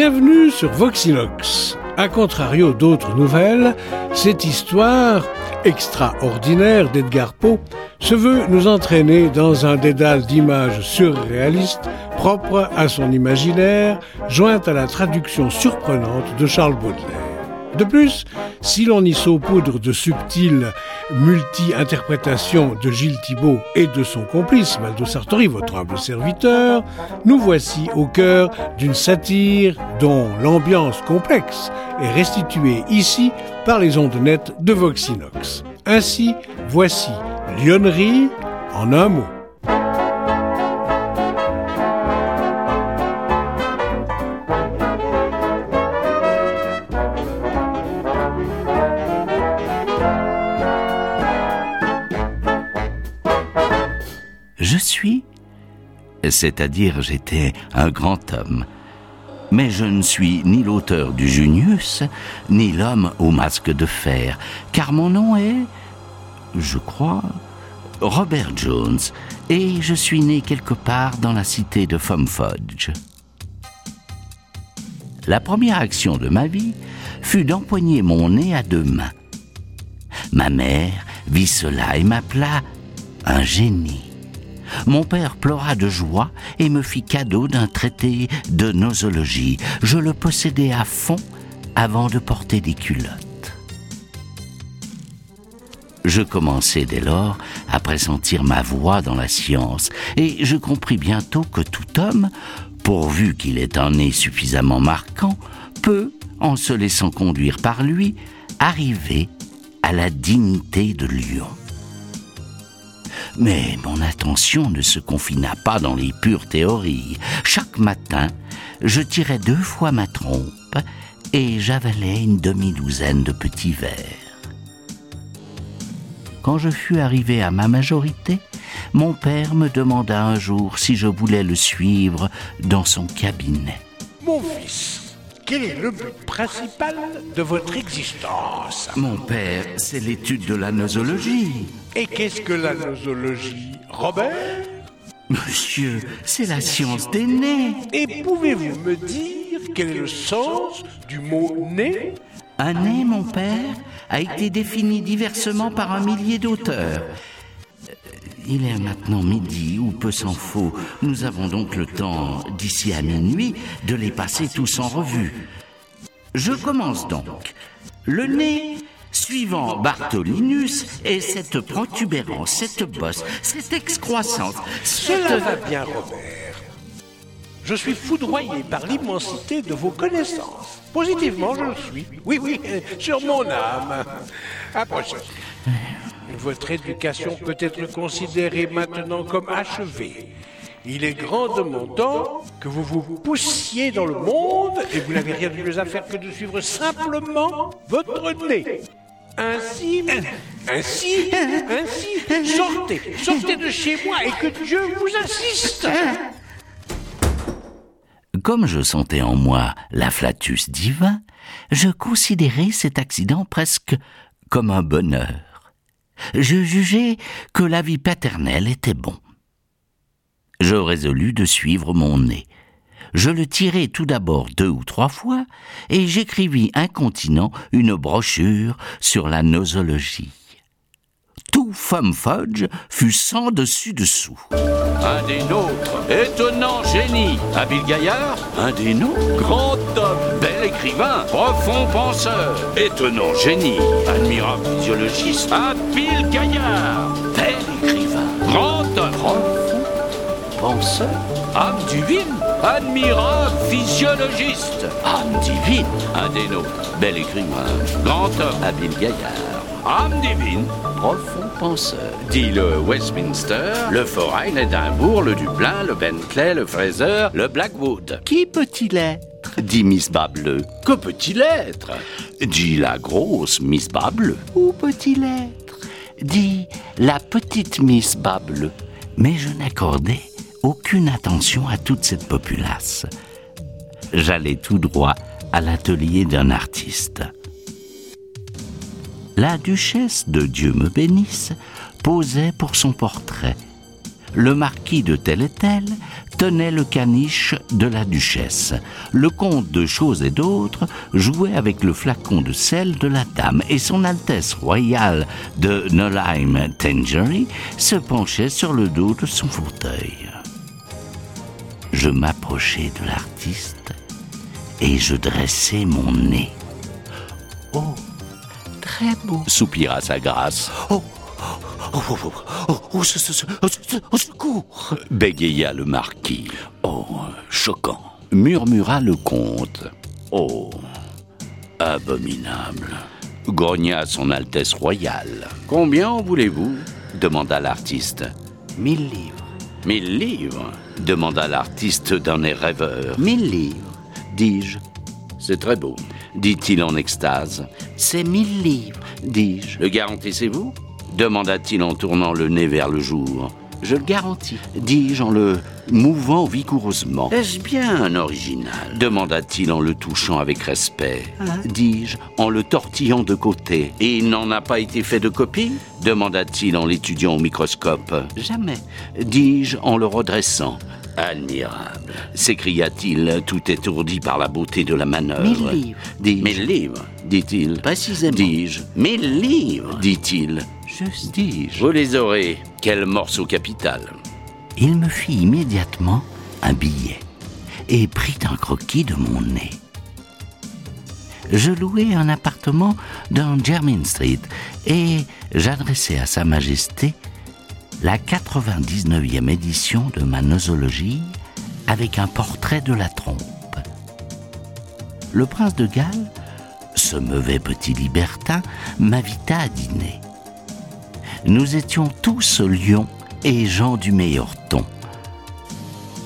Bienvenue sur Voxinox. A contrario d'autres nouvelles, cette histoire extraordinaire d'Edgar Poe se veut nous entraîner dans un dédale d'images surréalistes propres à son imaginaire, jointes à la traduction surprenante de Charles Baudelaire. De plus, si l'on y saupoudre de subtiles multi-interprétations de Gilles Thibault et de son complice Maldo Sartori, votre humble serviteur, nous voici au cœur d'une satire dont l'ambiance complexe est restituée ici par les ondes nettes de Voxinox. Ainsi, voici Lionnerie en un mot. Je suis, c'est-à-dire j'étais un grand homme, mais je ne suis ni l'auteur du Junius, ni l'homme au masque de fer, car mon nom est, je crois, Robert Jones, et je suis né quelque part dans la cité de Fomfodge. La première action de ma vie fut d'empoigner mon nez à deux mains. Ma mère vit cela et m'appela un génie. Mon père pleura de joie et me fit cadeau d'un traité de nosologie. Je le possédais à fond avant de porter des culottes. Je commençai dès lors à pressentir ma voix dans la science, et je compris bientôt que tout homme, pourvu qu'il ait un nez suffisamment marquant, peut, en se laissant conduire par lui, arriver à la dignité de lion. Mais mon attention ne se confina pas dans les pures théories. Chaque matin, je tirais deux fois ma trompe et j'avalais une demi-douzaine de petits verres. Quand je fus arrivé à ma majorité, mon père me demanda un jour si je voulais le suivre dans son cabinet. Mon fils, quel est le but principal de votre existence Mon père, c'est l'étude de la nosologie. Et qu'est-ce que la nosologie, Robert Monsieur, c'est la science des nez. Et pouvez-vous me dire quel est le sens du mot nez Un nez, mon père, a été défini diversement par un millier d'auteurs. Il est maintenant midi, ou peu s'en faut. Nous avons donc le temps, d'ici à minuit, de les passer tous en revue. Je commence donc. Le nez, suivant Bartholinus, est cette protubérance, cette bosse, cette excroissance. Cela va bien, Robert. Je suis foudroyé par l'immensité de vos connaissances. Positivement, je le suis. Oui, oui, euh, sur mon âme. Approchez. Votre éducation peut être considérée maintenant comme achevée. Il est grand de mon temps que vous vous poussiez dans le monde et vous n'avez rien de mieux à faire que de suivre simplement votre nez. Ainsi, ainsi, ainsi, sortez, sortez de chez moi et que Dieu vous assiste. Comme je sentais en moi l'afflatus divin, je considérais cet accident presque comme un bonheur. Je jugeais que la vie paternelle était bon. Je résolus de suivre mon nez. Je le tirai tout d'abord deux ou trois fois, et j'écrivis incontinent une brochure sur la nosologie. Tout femme fudge fut sans dessus dessous. Un des nôtres, étonnant génie, habile gaillard, un des nôtres, grand homme, bel écrivain, profond penseur, étonnant génie, admirable physiologiste, habile gaillard, bel écrivain, grand homme, profond penseur, âme divine, admirable physiologiste, âme divine, un des nôtres, bel écrivain, grand homme, habile gaillard, âme divine, profond penseur, dit le Westminster, le Foreign, l'Édimbourg, le Dublin, le Bentley, le Fraser, le Blackwood. Qui peut-il être dit Miss Bableux. Que peut-il être dit la grosse Miss Bableux. Où peut-il être dit la petite Miss Bableux. Mais je n'accordais aucune attention à toute cette populace. J'allais tout droit à l'atelier d'un artiste. La duchesse de Dieu me bénisse posait pour son portrait. Le marquis de tel et tel tenait le caniche de la duchesse. Le comte de choses et d'autres jouait avec le flacon de sel de la dame et son Altesse royale de Nolheim Tangery se penchait sur le dos de son fauteuil. Je m'approchai de l'artiste et je dressai mon nez. Oh, très beau, soupira sa grâce. Oh, oh, oh, oh, oh, oh, au secours bégaya le marquis. Oh, choquant, murmura le comte. Oh, abominable, grogna son Altesse royale. Combien en voulez-vous? Demanda l'artiste. Mille livres. Mille livres? Demanda l'artiste d'un air rêveur. Mille livres, dis-je. C'est très beau, dit-il en extase. C'est mille livres, dis-je. Le garantissez-vous demanda-t-il en tournant le nez vers le jour. Je le garantis, dis-je en le mouvant vigoureusement. Est-ce bien un original demanda-t-il en le touchant avec respect. Hein dis-je en le tortillant de côté. Et il n'en a pas été fait de copie demanda-t-il en l'étudiant au microscope. Jamais, dis-je en le redressant. Admirable, s'écria-t-il, tout étourdi par la beauté de la manœuvre. Mille livres. Mille livres, dit-il. Précisément. Dis-je. Mille livres, dit-il. Juste dis-je. Vous les aurez. Quel morceau capital. Il me fit immédiatement un billet et prit un croquis de mon nez. Je louai un appartement dans Jermyn Street et j'adressai à Sa Majesté la 99e édition de ma nosologie avec un portrait de la trompe. Le prince de Galles, ce mauvais petit libertin, m'invita à dîner. Nous étions tous lions et gens du meilleur ton.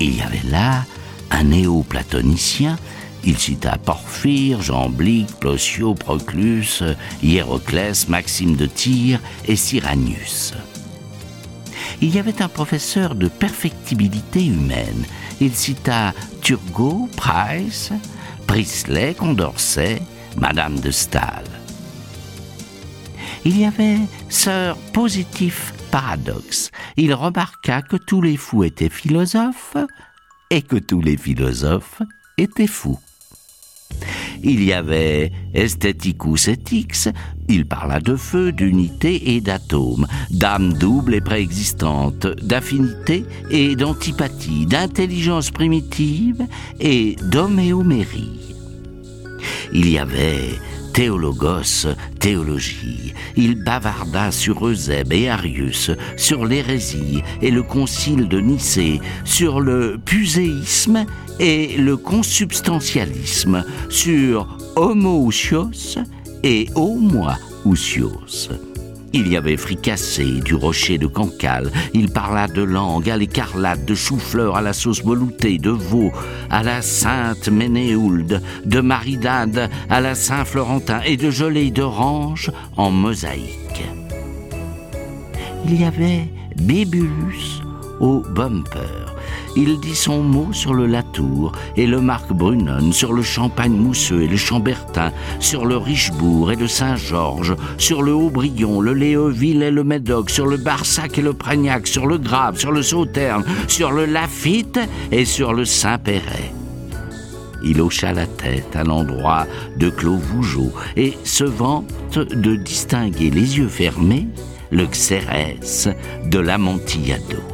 Il y avait là un néo-platonicien, il cita Porphyre, Jamblique, Plotio, Proclus, Hiéroclès, Maxime de Tyr et Cyranius. Il y avait un professeur de perfectibilité humaine. Il cita Turgot, Price, Priestley, Condorcet, Madame de Stahl. Il y avait Sir Positif Paradoxe. Il remarqua que tous les fous étaient philosophes et que tous les philosophes étaient fous. Il y avait Aestheticus Ethics, il parla de feu, d'unité et d'atomes, d'âme double et préexistante, d'affinité et d'antipathie, d'intelligence primitive et d'homéomérie. Il y avait Théologos, théologie. Il bavarda sur Eusèbe et Arius, sur l'hérésie et le concile de Nicée, sur le puséisme et le consubstantialisme, sur homoousios et homoousios. Il y avait fricassé du rocher de Cancale, il parla de langue à l'écarlate, de chou-fleur à la sauce veloutée, de veau à la sainte Ménéhoulde, de maridade à la Saint-Florentin et de gelée d'orange en mosaïque. Il y avait Bébulus au bumper, il dit son mot sur le Latour et le Marc Brunon, sur le Champagne mousseux et le Chambertin, sur le Richebourg et le Saint-Georges, sur le Haut-Brion, le Léoville et le Médoc, sur le Barsac et le Pragnac, sur le Grave, sur le Sauterne, sur le Lafitte et sur le Saint-Péret. Il hocha la tête à l'endroit de Clos Vougeot et se vante de distinguer les yeux fermés le Xérès de l'Amontillado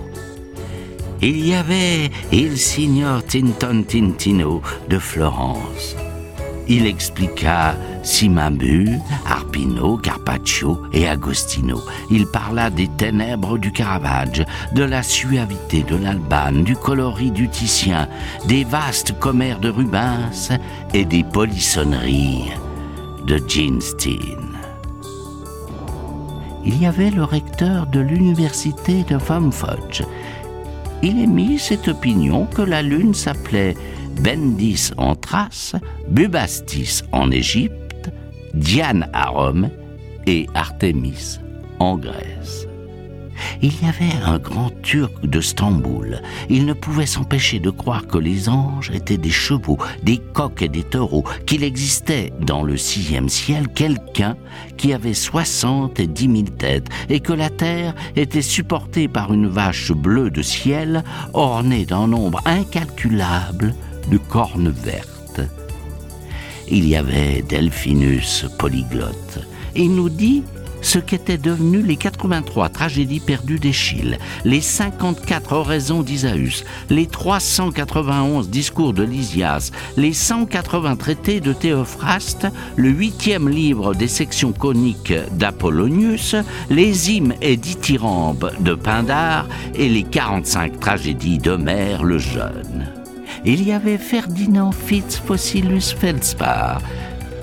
il y avait il signor Tinton Tintino de Florence. Il expliqua Simambu, Arpino, Carpaccio et Agostino. Il parla des ténèbres du Caravage, de la suavité de l'Albane, du coloris du Titien, des vastes commères de Rubens et des polissonneries de Ginstein. Il y avait le recteur de l'université de Fomfodge, il émit cette opinion que la lune s'appelait Bendis en Thrace, Bubastis en Égypte, Diane à Rome et Artémis en Grèce. Il y avait un grand turc de Stamboul. Il ne pouvait s'empêcher de croire que les anges étaient des chevaux, des coqs et des taureaux, qu'il existait dans le sixième ciel quelqu'un qui avait soixante et dix mille têtes, et que la terre était supportée par une vache bleue de ciel ornée d'un nombre incalculable de cornes vertes. Il y avait Delphinus polyglotte. Il nous dit ce qu'étaient devenues les 83 tragédies perdues d'Échille, les 54 oraisons d'Isaüs, les 391 discours de Lysias, les 180 traités de Théophraste, le huitième livre des sections coniques d'Apollonius, les hymnes et dithyrambes de Pindare et les 45 tragédies d'Homère le Jeune. Il y avait Ferdinand Fitz Fossilus Feldspar,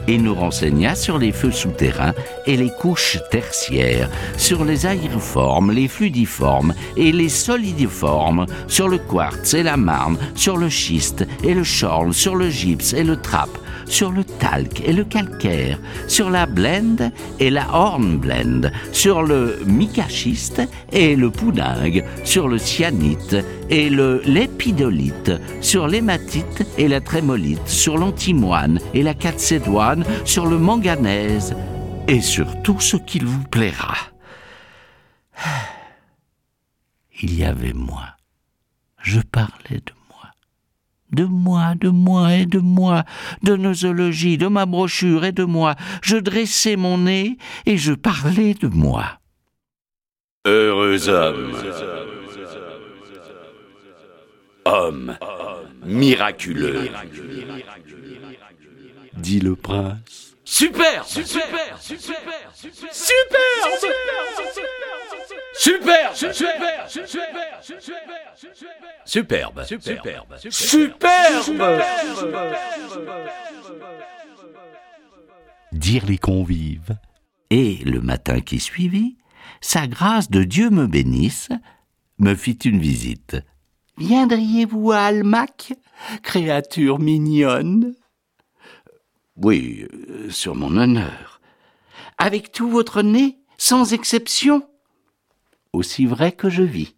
et nous renseigna sur les feux souterrains et les couches tertiaires, sur les aériformes, les fluidiformes et les solidiformes, sur le quartz et la marne, sur le schiste et le schorl, sur le gypse et le trappe, sur le talc et le calcaire, sur la blende et la hornblende, sur le micachiste et le poudingue, sur le cyanite et le lépidolite, sur l'hématite et la trémolite, sur l'antimoine et la calcédoine, sur le manganèse et sur tout ce qu'il vous plaira. Il y avait moi. Je parlais de. De moi, de moi et de moi, de nosologie, de ma brochure et de moi. Je dressais mon nez et je parlais de moi. Heureux homme. Homme miraculeux. Dit le prince. Super Super Super Super Super Superbe Superbe Superbe dirent les convives. Et le matin qui suivit, sa grâce de Dieu me bénisse, me fit une visite. Viendriez-vous à Almac, créature mignonne? Oui, euh, sur mon honneur. Avec tout votre nez, sans exception Aussi vrai que je vis.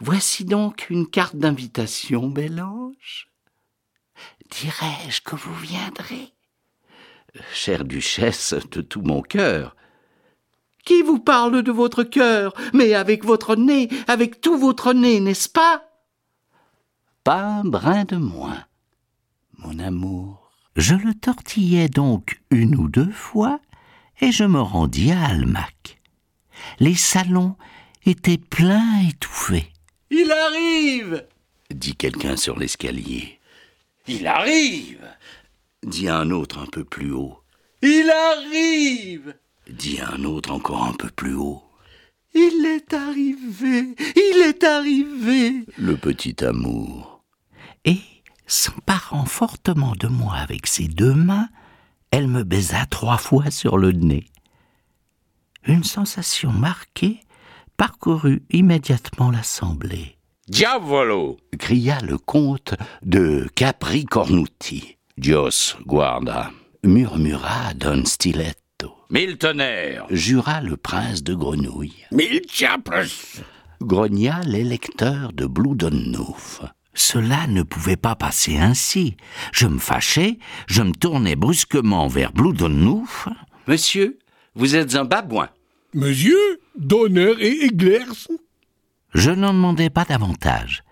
Voici donc une carte d'invitation, bel ange. Dirais-je que vous viendrez? Chère duchesse de tout mon cœur, qui vous parle de votre cœur, mais avec votre nez, avec tout votre nez, n'est-ce pas? Pas un brin de moins, mon amour. Je le tortillai donc une ou deux fois, et je me rendis à Almac. Les salons étaient pleins étouffés. Il arrive Dit quelqu'un sur l'escalier. Il arrive Dit un autre un peu plus haut. Il arrive Dit un autre encore un peu plus haut. Il est arrivé Il est arrivé le petit amour. Et, s'emparant fortement de moi avec ses deux mains, elle me baisa trois fois sur le nez. Une sensation marquée parcourut immédiatement l'assemblée. Diavolo Cria le comte de Capricornuti. Dios guarda, murmura Don Stiletto. Mille tonnerres Jura le prince de Grenouille. Mille diables grogna l'électeur de Bloudonnouf. Cela ne pouvait pas passer ainsi. Je me fâchai, je me tournai brusquement vers Bloudonnouf. Monsieur, vous êtes un babouin. Monsieur, d'honneur et églers Je n'en demandai pas davantage.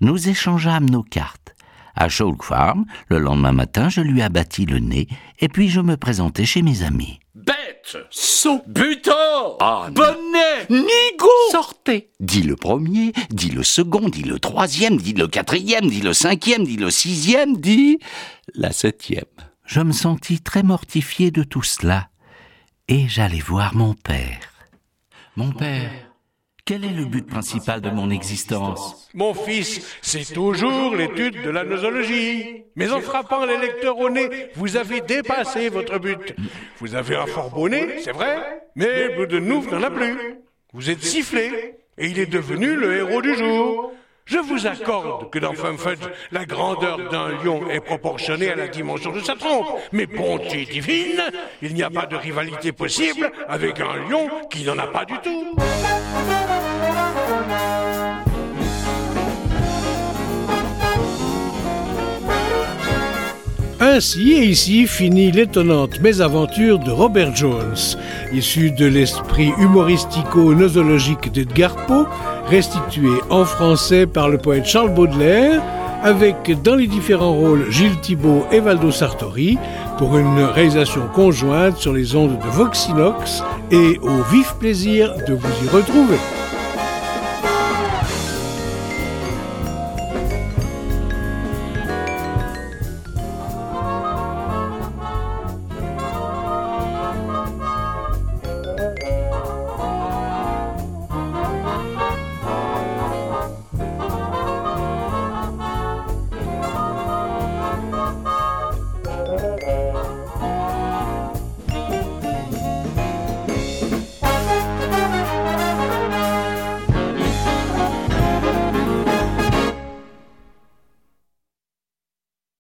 Nous échangeâmes nos cartes. À Chalk Farm, le lendemain matin, je lui abattis le nez, et puis je me présentai chez mes amis. Bête Saut Butor Ah, Bonnet Nigo Sortez Dit le premier, dit le second, dit le troisième, dit le quatrième, dit le cinquième, dit le sixième, dit la septième. Je me sentis très mortifié de tout cela, et j'allai voir mon père. Mon père, quel est le but principal de mon existence? Mon fils, c'est toujours l'étude de la nosologie. Mais en frappant les lecteurs au nez, vous avez dépassé votre but. Vous avez un fort beau nez, c'est vrai, mais Bleu de n'en a plus. Vous êtes sifflé, et il est devenu le héros du jour. Je vous accorde que dans Funfudge, la grandeur d'un lion est proportionnée à la dimension de sa trompe. Mais bonté divine, il n'y a pas de rivalité possible avec un lion qui n'en a pas du tout. Ainsi et ici finit l'étonnante mésaventure de Robert Jones. Issu de l'esprit humoristico-nosologique d'Edgar Poe, restitué en français par le poète Charles Baudelaire, avec dans les différents rôles Gilles Thibault et Valdo Sartori, pour une réalisation conjointe sur les ondes de Voxinox et au vif plaisir de vous y retrouver.